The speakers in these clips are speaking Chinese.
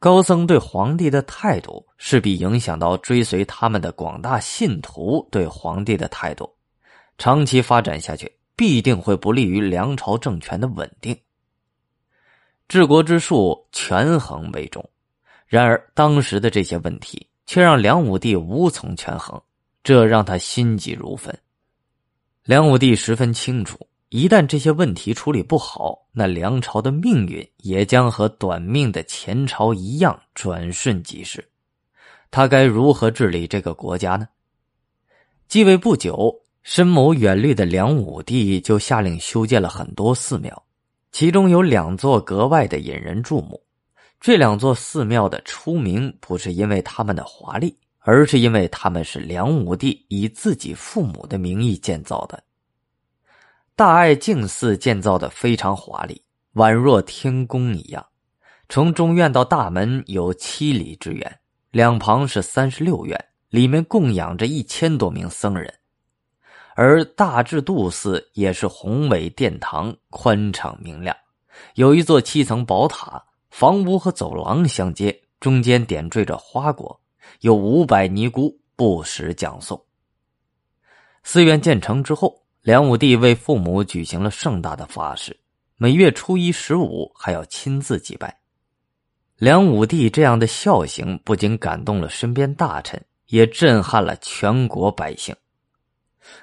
高僧对皇帝的态度，势必影响到追随他们的广大信徒对皇帝的态度。长期发展下去，必定会不利于梁朝政权的稳定。治国之术，权衡为重。然而，当时的这些问题却让梁武帝无从权衡，这让他心急如焚。梁武帝十分清楚，一旦这些问题处理不好，那梁朝的命运也将和短命的前朝一样，转瞬即逝。他该如何治理这个国家呢？继位不久。深谋远虑的梁武帝就下令修建了很多寺庙，其中有两座格外的引人注目。这两座寺庙的出名不是因为他们的华丽，而是因为他们是梁武帝以自己父母的名义建造的。大爱净寺建造的非常华丽，宛若天宫一样。从中院到大门有七里之远，两旁是三十六院，里面供养着一千多名僧人。而大智度寺也是宏伟殿堂，宽敞明亮，有一座七层宝塔，房屋和走廊相接，中间点缀着花果，有五百尼姑不时讲诵。寺院建成之后，梁武帝为父母举行了盛大的法事，每月初一、十五还要亲自祭拜。梁武帝这样的孝行不仅感动了身边大臣，也震撼了全国百姓。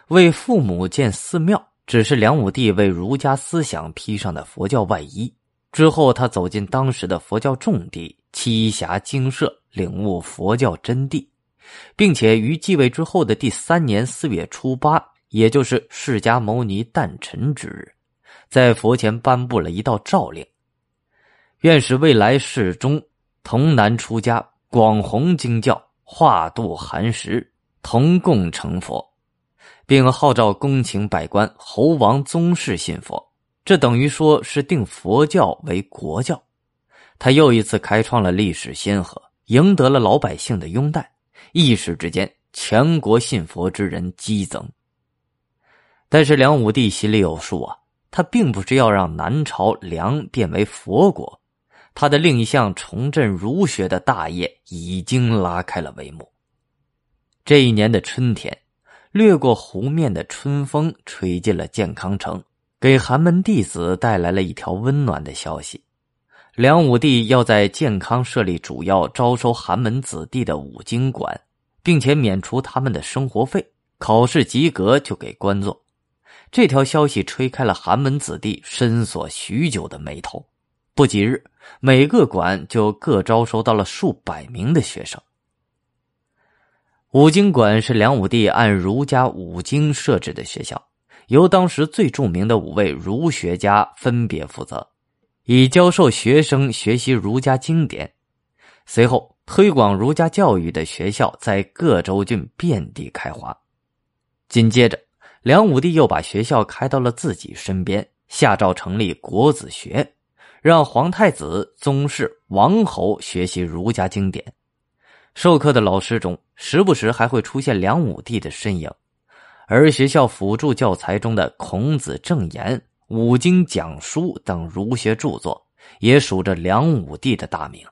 为父母建寺庙，只是梁武帝为儒家思想披上的佛教外衣。之后，他走进当时的佛教重地，栖霞精舍，领悟佛教真谛，并且于继位之后的第三年四月初八，也就是释迦牟尼诞辰之日，在佛前颁布了一道诏令：愿使未来世中童男出家，广弘经教，化度寒食，同共成佛。并号召宫廷百官、侯王宗室信佛，这等于说是定佛教为国教。他又一次开创了历史先河，赢得了老百姓的拥戴。一时之间，全国信佛之人激增。但是梁武帝心里有数啊，他并不是要让南朝梁变为佛国，他的另一项重振儒学的大业已经拉开了帷幕。这一年的春天。掠过湖面的春风吹进了健康城，给寒门弟子带来了一条温暖的消息：梁武帝要在健康设立主要招收寒门子弟的五经馆，并且免除他们的生活费，考试及格就给官做。这条消息吹开了寒门子弟深锁许久的眉头。不几日，每个馆就各招收到了数百名的学生。五经馆是梁武帝按儒家五经设置的学校，由当时最著名的五位儒学家分别负责，以教授学生学习儒家经典。随后，推广儒家教育的学校在各州郡遍地开花。紧接着，梁武帝又把学校开到了自己身边，下诏成立国子学，让皇太子、宗室、王侯学习儒家经典。授课的老师中，时不时还会出现梁武帝的身影，而学校辅助教材中的《孔子正言》《五经讲书》等儒学著作，也数着梁武帝的大名。